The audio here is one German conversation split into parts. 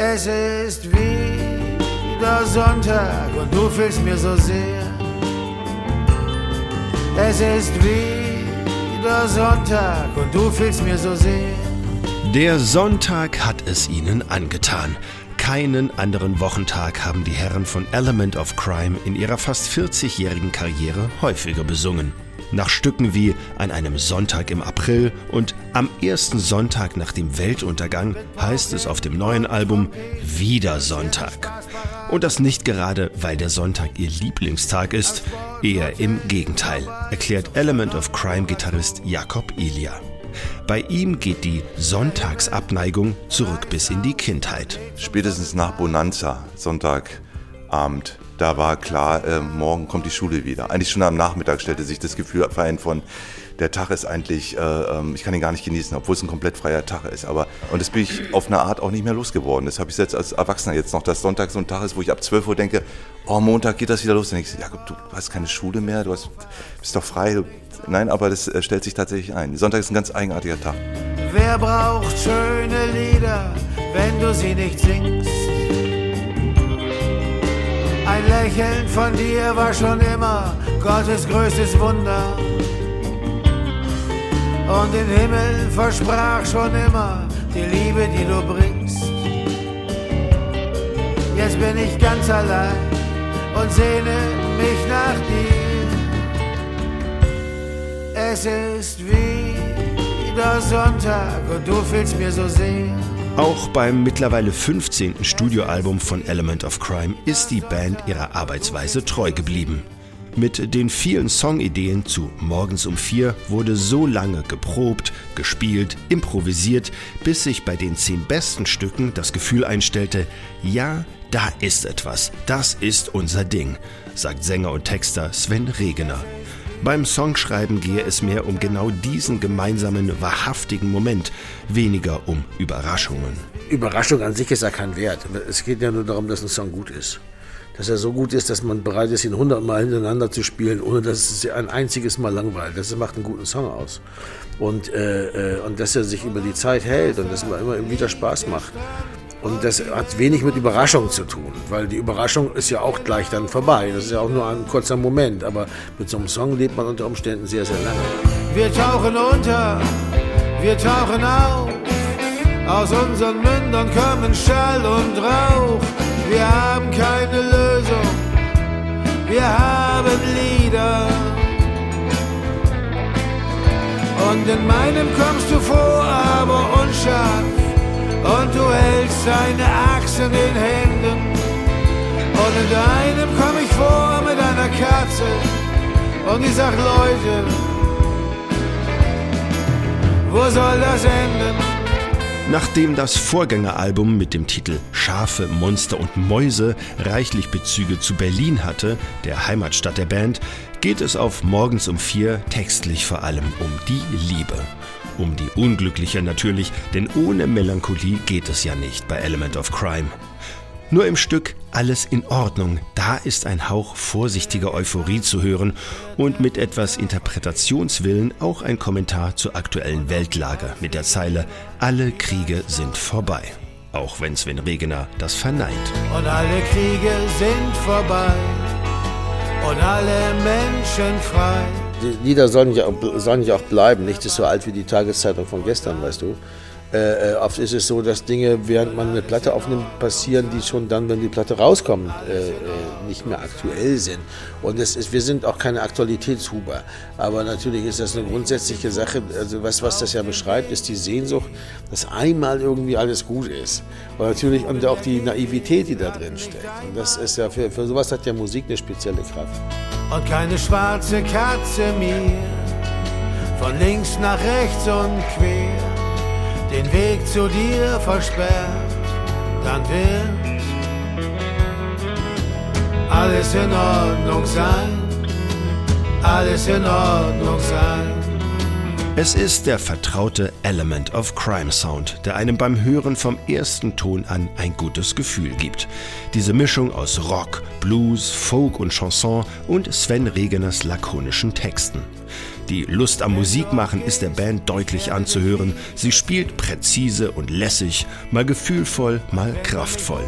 Es ist wieder Sonntag und du fehlst mir so sehr. Es ist wieder Sonntag und du fehlst mir so sehr. Der Sonntag hat es ihnen angetan. Keinen anderen Wochentag haben die Herren von Element of Crime in ihrer fast 40-jährigen Karriere häufiger besungen. Nach Stücken wie An einem Sonntag im April und Am ersten Sonntag nach dem Weltuntergang heißt es auf dem neuen Album Wieder Sonntag. Und das nicht gerade, weil der Sonntag ihr Lieblingstag ist, eher im Gegenteil, erklärt Element of Crime-Gitarrist Jakob Ilia. Bei ihm geht die Sonntagsabneigung zurück bis in die Kindheit. Spätestens nach Bonanza, Sonntagabend, da war klar, äh, morgen kommt die Schule wieder. Eigentlich schon am Nachmittag stellte sich das Gefühl ein von, der Tag ist eigentlich, äh, ähm, ich kann ihn gar nicht genießen, obwohl es ein komplett freier Tag ist. Aber, und das bin ich auf eine Art auch nicht mehr losgeworden. Das habe ich jetzt als Erwachsener jetzt noch, dass Sonntag so ein Tag ist, wo ich ab 12 Uhr denke, oh, Montag geht das wieder los. Dann denke ich, ja, du hast keine Schule mehr, du hast, bist doch frei. Nein, aber das äh, stellt sich tatsächlich ein. Sonntag ist ein ganz eigenartiger Tag. Wer braucht schöne Lieder, wenn du sie nicht singst? Ein Lächeln von dir war schon immer Gottes größtes Wunder. Und den Himmel versprach schon immer die Liebe, die du bringst. Jetzt bin ich ganz allein und sehne mich nach dir. Es ist wieder Sonntag und du fehlst mir so sehr. Auch beim mittlerweile 15. Studioalbum von Element of Crime ist die Band ihrer Arbeitsweise treu geblieben. Mit den vielen Songideen zu Morgens um vier wurde so lange geprobt, gespielt, improvisiert, bis sich bei den zehn besten Stücken das Gefühl einstellte, ja, da ist etwas, das ist unser Ding, sagt Sänger und Texter Sven Regener. Beim Songschreiben gehe es mehr um genau diesen gemeinsamen, wahrhaftigen Moment, weniger um Überraschungen. Überraschung an sich ist ja kein Wert. Es geht ja nur darum, dass ein Song gut ist. Dass er so gut ist, dass man bereit ist, ihn hundertmal hintereinander zu spielen, ohne dass es ein einziges Mal langweilt. Das macht einen guten Song aus. Und, äh, äh und dass er sich über die Zeit hält und dass er immer wieder Spaß macht. Und das hat wenig mit Überraschung zu tun, weil die Überraschung ist ja auch gleich dann vorbei. Das ist ja auch nur ein kurzer Moment, aber mit so einem Song lebt man unter Umständen sehr, sehr lange. Wir tauchen unter, wir tauchen auf. Aus unseren Mündern kommen Schall und Rauch. Wir haben keine Lösung, wir haben Lieder. Und in meinem kommst du vor, aber unscharf und du deine Axt in den Händen. Und in deinem komm ich vor mit einer Katze und ich sag Leute, wo soll das enden? Nachdem das Vorgängeralbum mit dem Titel Schafe, Monster und Mäuse reichlich Bezüge zu Berlin hatte, der Heimatstadt der Band, geht es auf Morgens um vier textlich vor allem um die Liebe. Um die Unglückliche natürlich, denn ohne Melancholie geht es ja nicht bei Element of Crime. Nur im Stück Alles in Ordnung, da ist ein Hauch vorsichtiger Euphorie zu hören und mit etwas Interpretationswillen auch ein Kommentar zur aktuellen Weltlage mit der Zeile Alle Kriege sind vorbei. Auch wenn Sven Regener das verneint. Und alle Kriege sind vorbei und alle Menschen frei die Lieder sollen ja, sollen ja auch bleiben. Nicht so alt wie die Tageszeitung von gestern, weißt du. Äh, äh, oft ist es so, dass Dinge, während man eine Platte aufnimmt, passieren, die schon dann, wenn die Platte rauskommt, äh, äh, nicht mehr aktuell sind. Und es ist, wir sind auch keine Aktualitätshuber. Aber natürlich ist das eine grundsätzliche Sache. Also was, was das ja beschreibt, ist die Sehnsucht, dass einmal irgendwie alles gut ist. Und natürlich und auch die Naivität, die da drin steckt. Und das ist ja für, für sowas hat ja Musik eine spezielle Kraft. Und keine schwarze Katze mir von links nach rechts und quer den Weg zu dir versperrt, dann wird alles in Ordnung sein, alles in Ordnung sein. Es ist der vertraute Element of Crime Sound, der einem beim Hören vom ersten Ton an ein gutes Gefühl gibt. Diese Mischung aus Rock, Blues, Folk und Chanson und Sven Regeners lakonischen Texten. Die Lust am Musikmachen ist der Band deutlich anzuhören. Sie spielt präzise und lässig, mal gefühlvoll, mal kraftvoll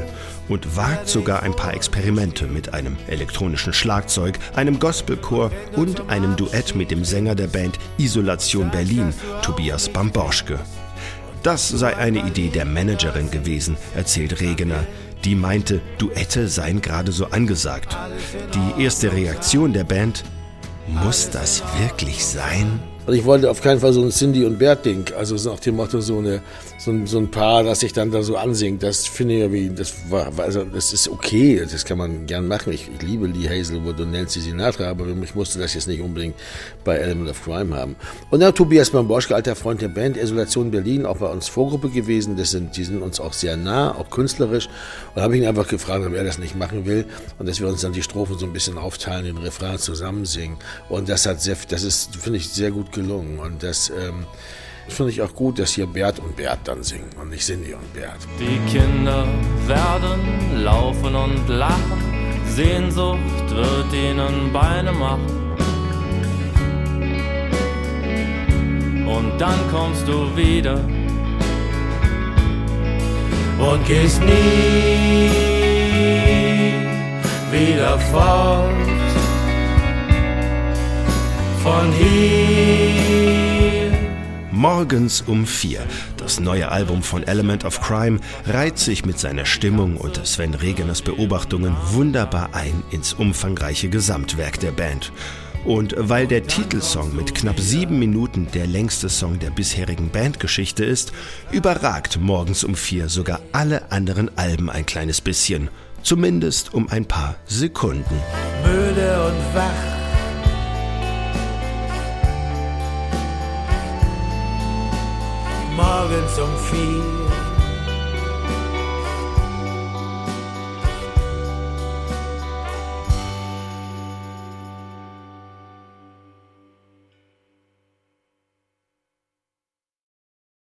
und wagt sogar ein paar Experimente mit einem elektronischen Schlagzeug, einem Gospelchor und einem Duett mit dem Sänger der Band Isolation Berlin, Tobias Bamborschke. Das sei eine Idee der Managerin gewesen, erzählt Regener. Die meinte, Duette seien gerade so angesagt. Die erste Reaktion der Band, muss das wirklich sein? Und ich wollte auf keinen Fall so ein Cindy und Bert-Ding, also so nach dem Motto so, eine, so, ein, so ein Paar, das sich dann da so ansingt. Das finde ich irgendwie, das war, also das ist okay, das kann man gern machen. Ich, ich liebe Lee Hazelwood und Nancy Sinatra, aber ich musste das jetzt nicht unbedingt bei Element of Crime haben. Und dann Tobias Bamboschke, alter Freund der Band, Isolation Berlin, auch bei uns Vorgruppe gewesen. Das sind, die sind uns auch sehr nah, auch künstlerisch. Und habe ich ihn einfach gefragt, ob er das nicht machen will und dass wir uns dann die Strophen so ein bisschen aufteilen, den Refrain zusammen singen. Und das hat sehr, das ist, finde ich, sehr gut gelungen. Und das ähm, finde ich auch gut, dass hier Bert und Bert dann singen und nicht Cindy und Bert. Die Kinder werden laufen und lachen, Sehnsucht wird ihnen Beine machen. Und dann kommst du wieder und gehst nie wieder fort von hier. Morgens um vier. Das neue Album von Element of Crime reiht sich mit seiner Stimmung und Sven Regeners Beobachtungen wunderbar ein ins umfangreiche Gesamtwerk der Band. Und weil der Titelsong mit knapp sieben Minuten der längste Song der bisherigen Bandgeschichte ist, überragt morgens um vier sogar alle anderen Alben ein kleines bisschen. Zumindest um ein paar Sekunden. Müde und wach morgens um vier.